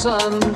sun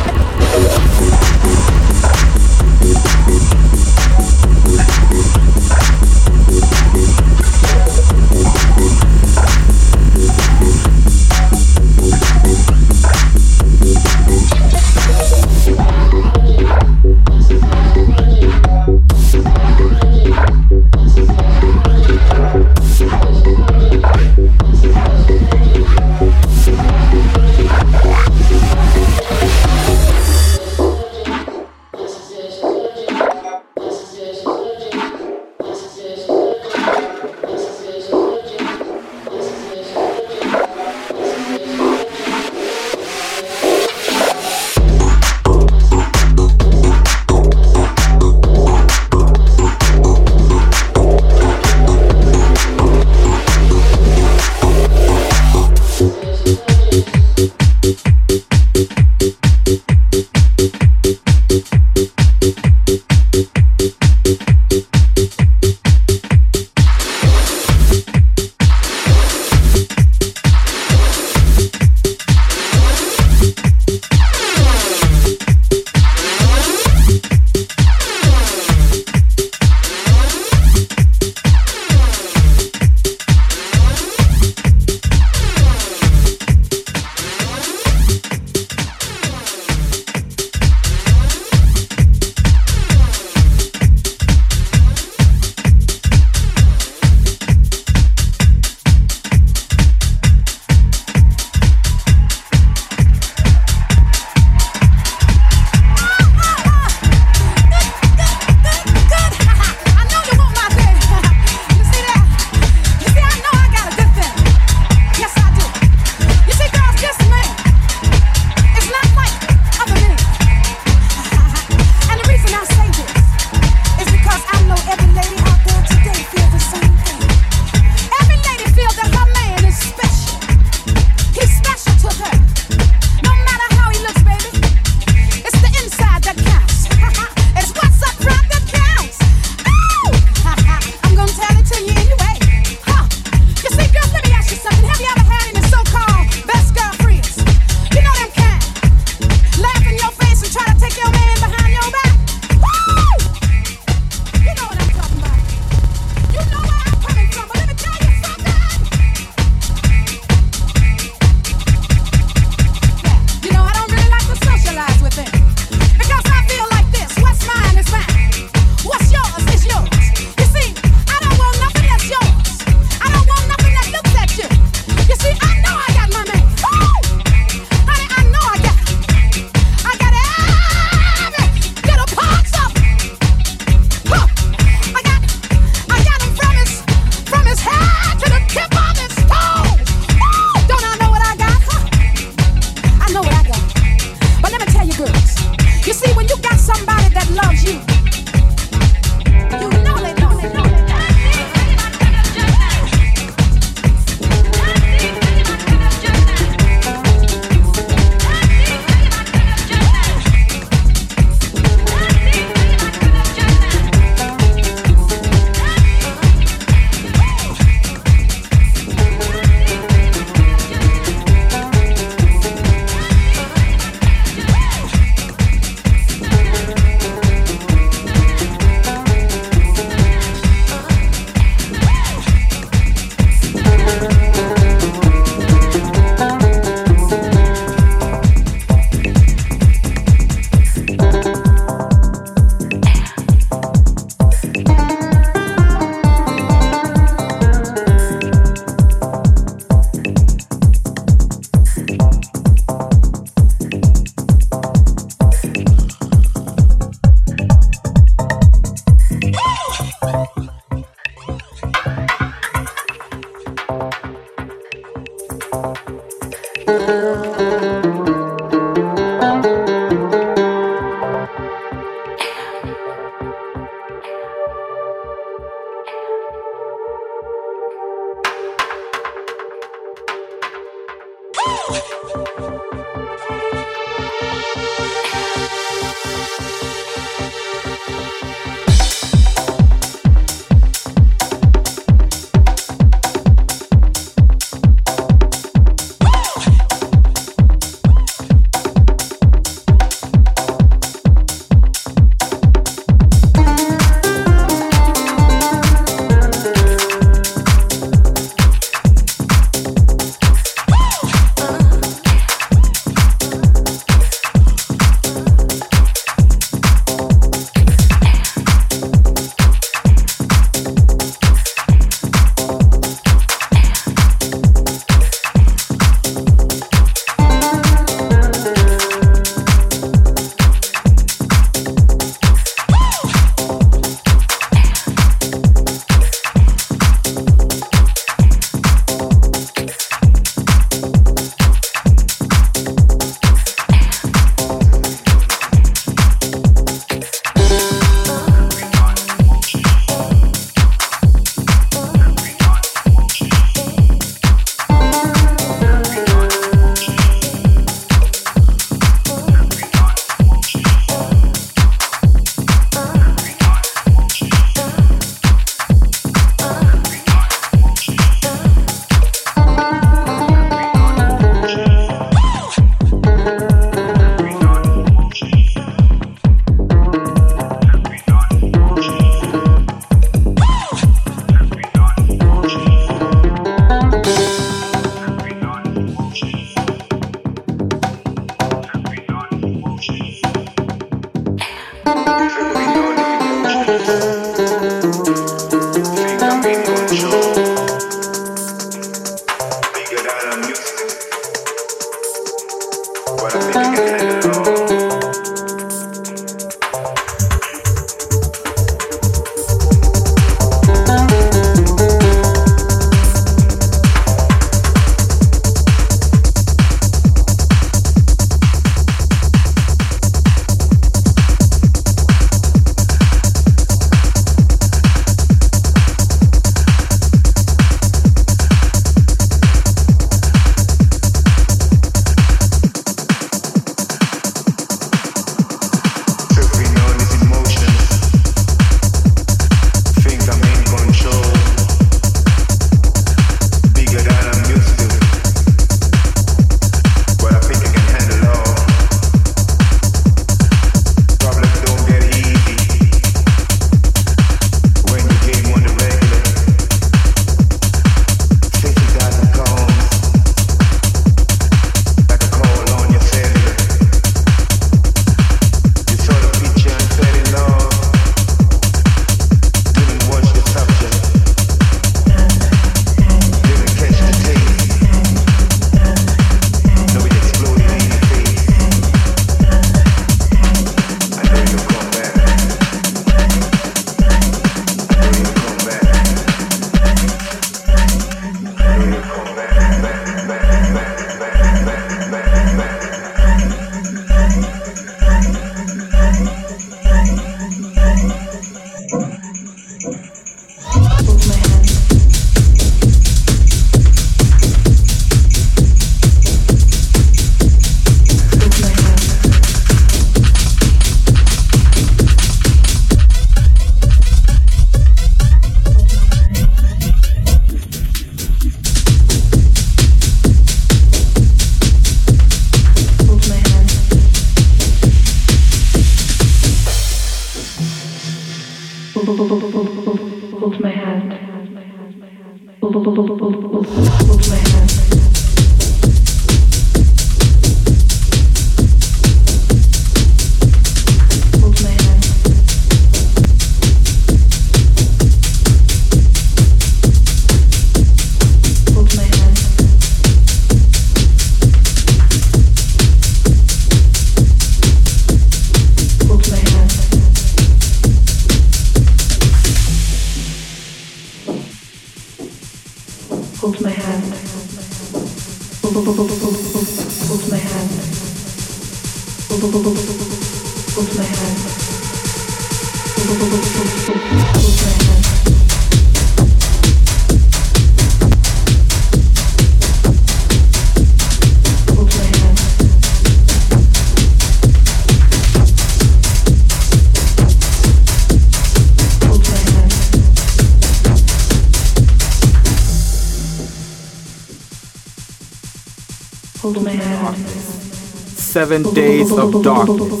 Seven days of darkness.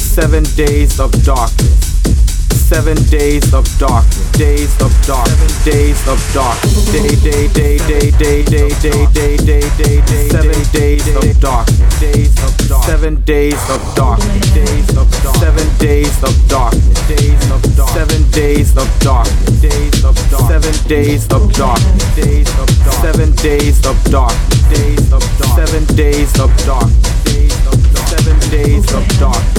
Seven days of darkness. Seven days of darkness. Days of darkness. Days of darkness. Day, day, day, day, day, day, day, day, day, day, day. Seven days of darkness. Days of. Seven days of darkness. Days of darkness. Seven days of darkness. Days of darkness. Seven days of darkness. Days of darkness. Seven days of darkness. Days of darkness. Seven days of darkness. Days of darkness. Seven days of darkness.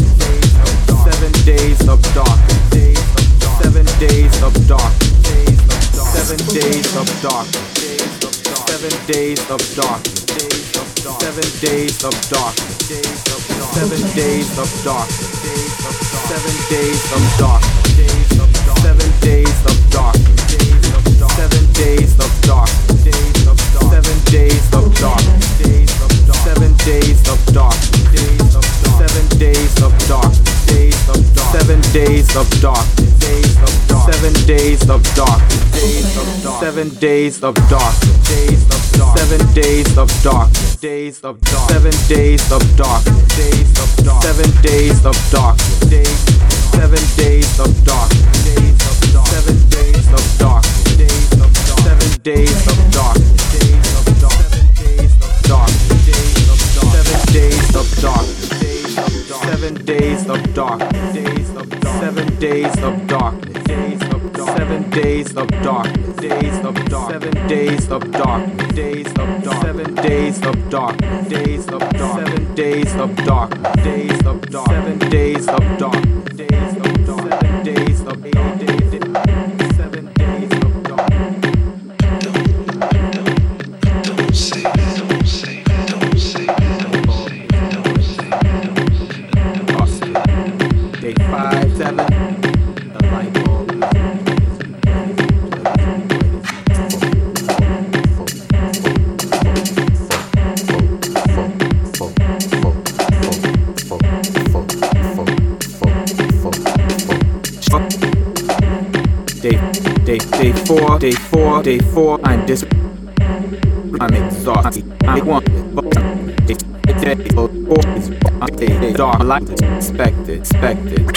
Days of darkness. Seven days of darkness. Seven days of darkness. Days of darkness. Seven days of darkness. Days of darkness. Seven days of darkness. Days of darkness. Seven days of darkness. Days of darkness. Seven days of darkness. Days of darkness. Seven days of darkness. Days of darkness. Seven days of darkness. Days of darkness. Seven days of darkness. Days of darkness. Seven days of darkness. Seven days of darkness. Seven days of darkness. Seven days of darkness. Seven days of darkness. Seven days of darkness. Seven days of darkness. Days of darkness. Seven days of darkness. Days of darkness. Seven days of darkness. Days. Seven days of darkness. Seven days Expected, expected.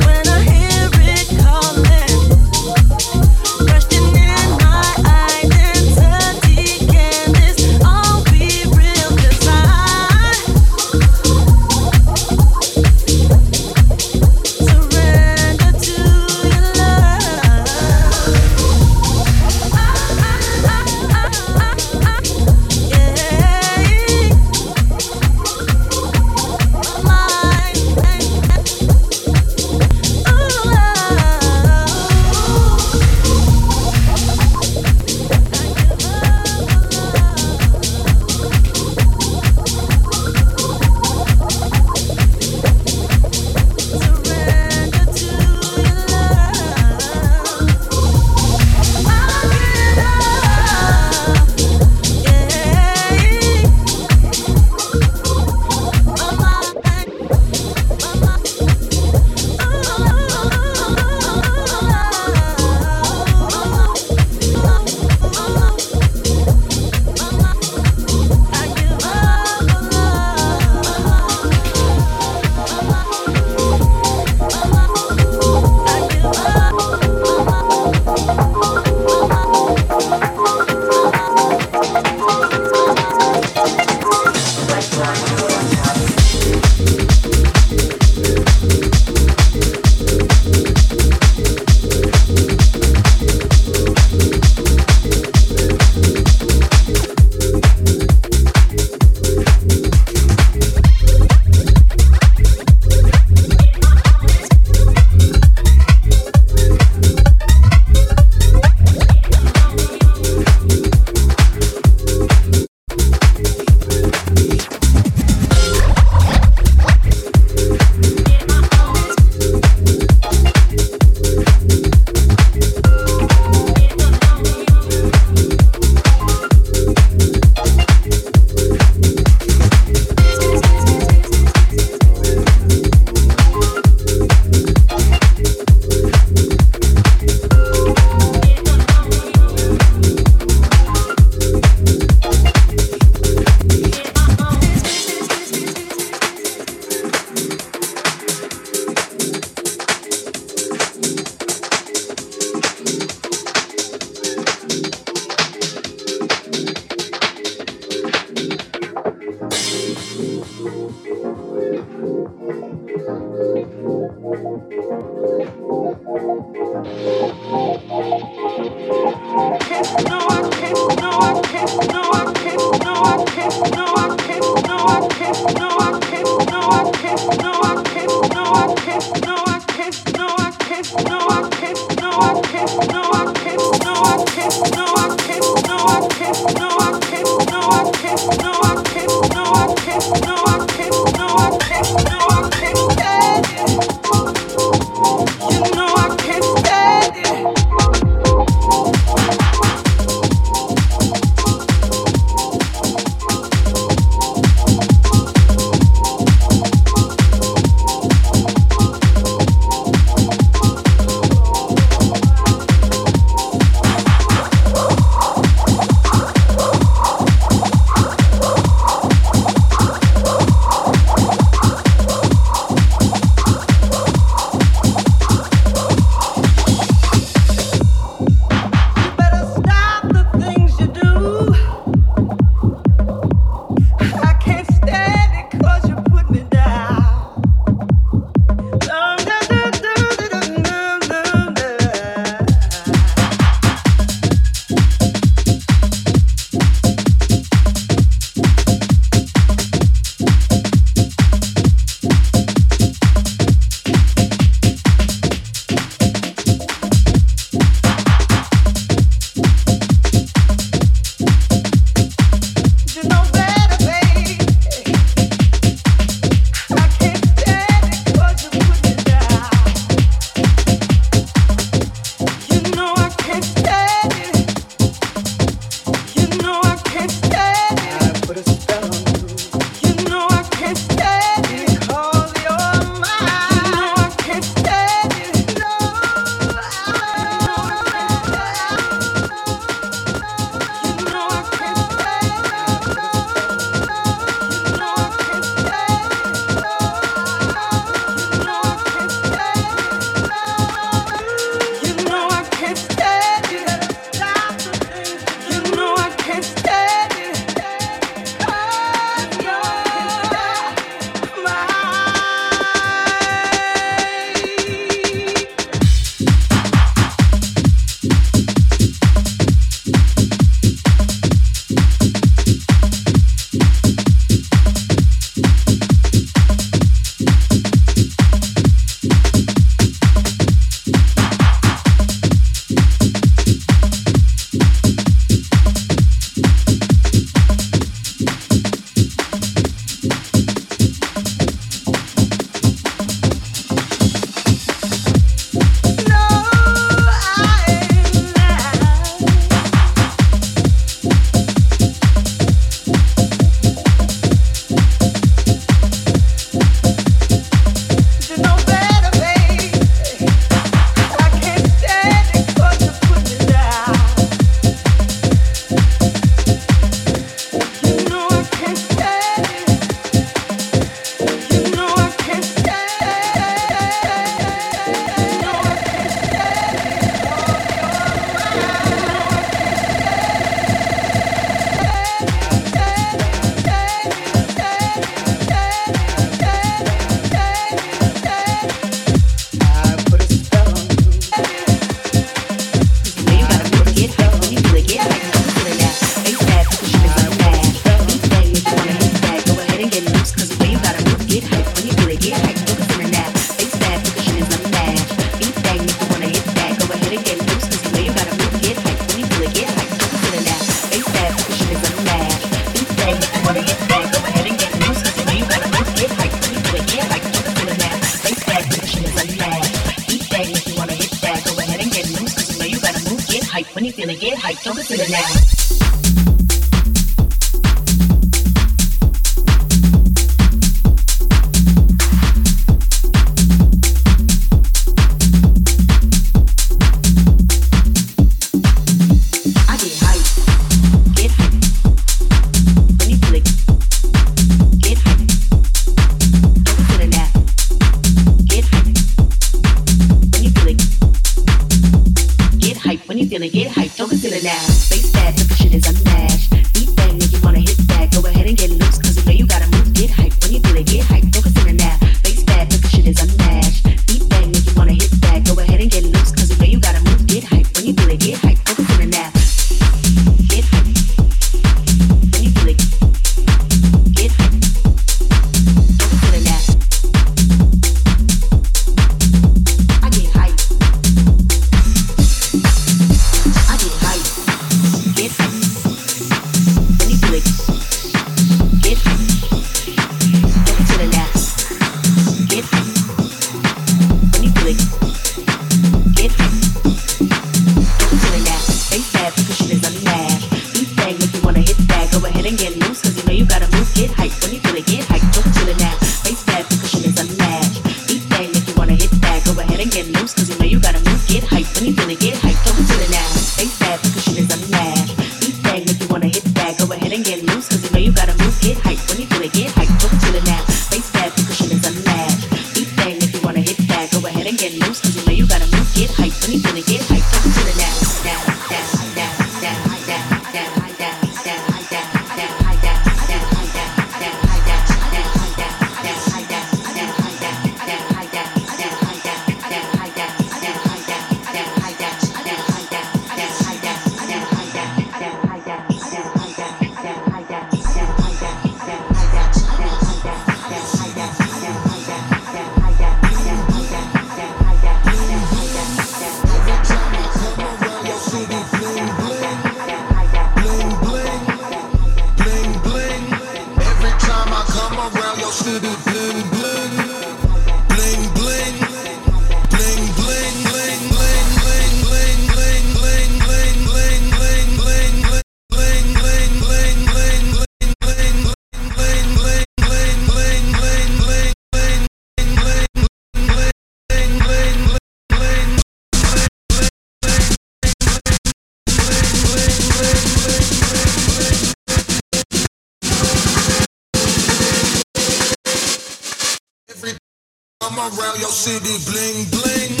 around your city, bling bling.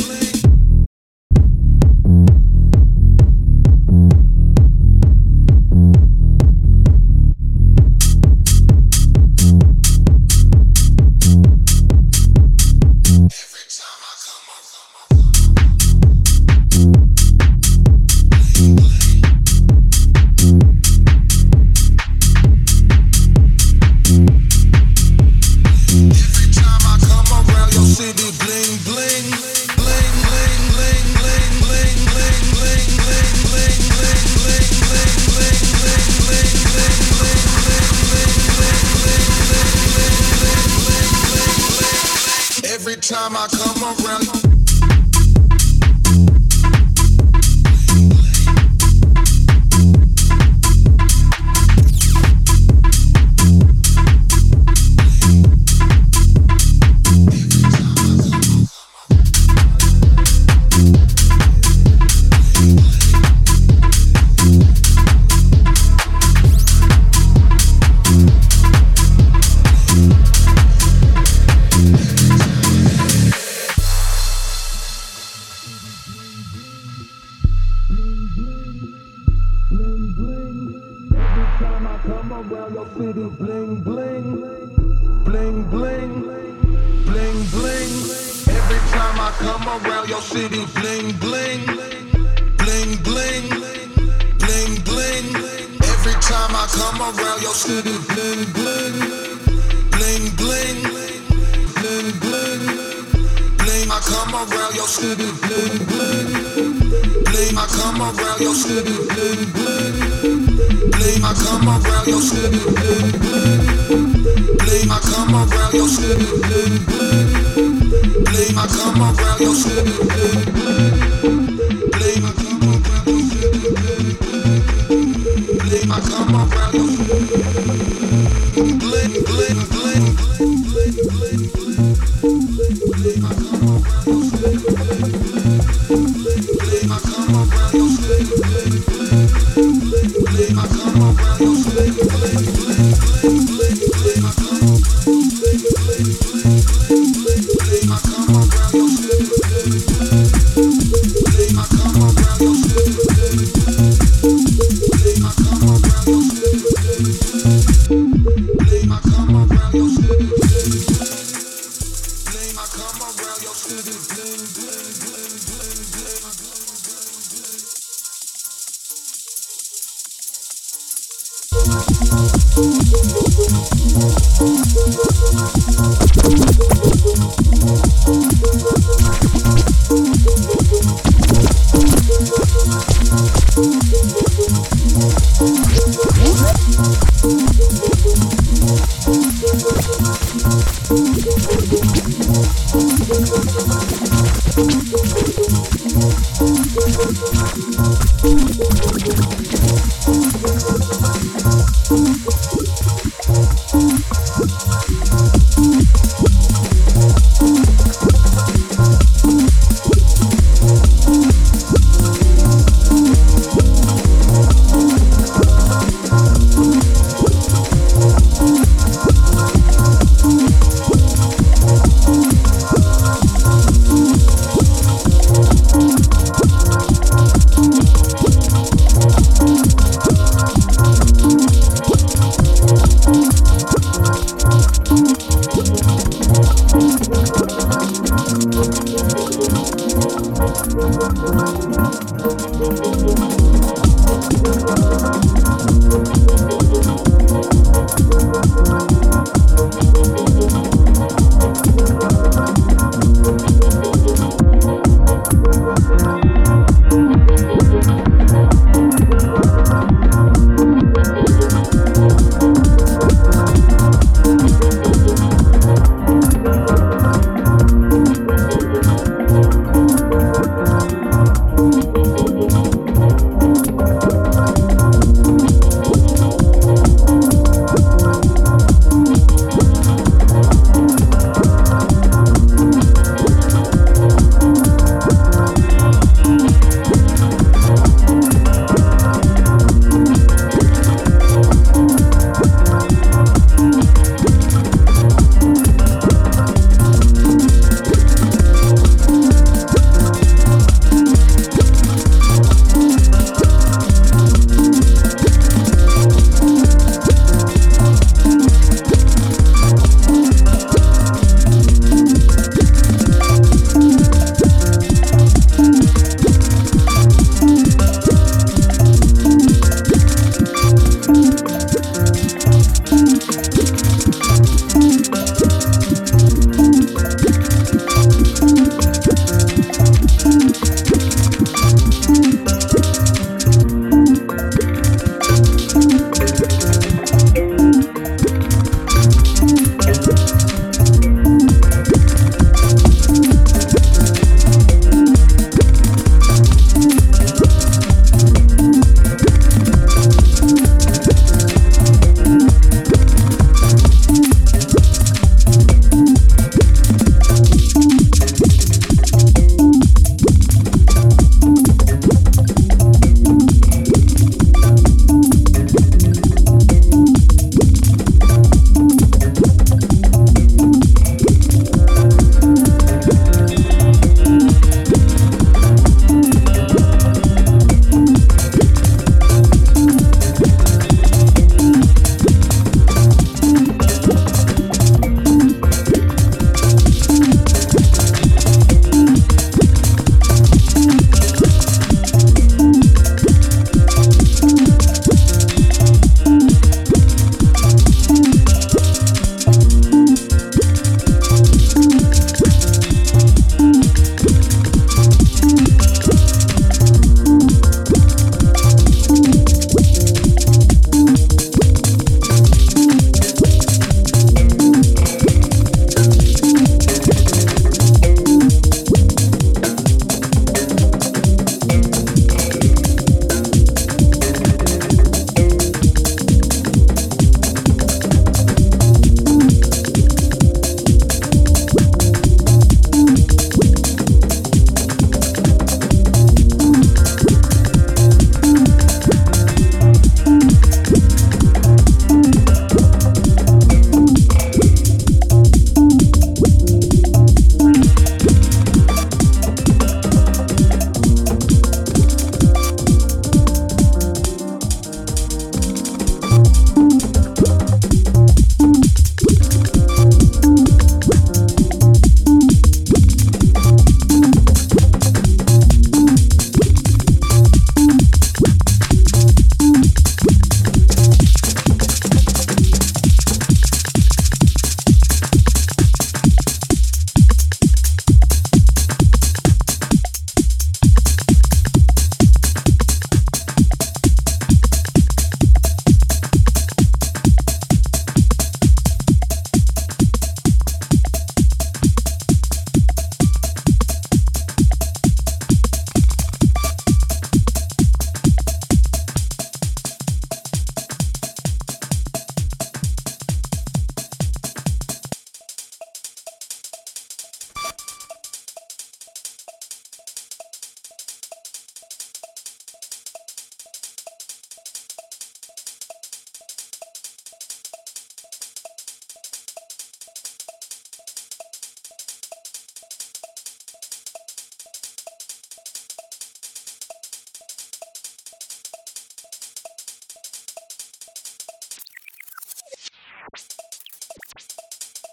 go go go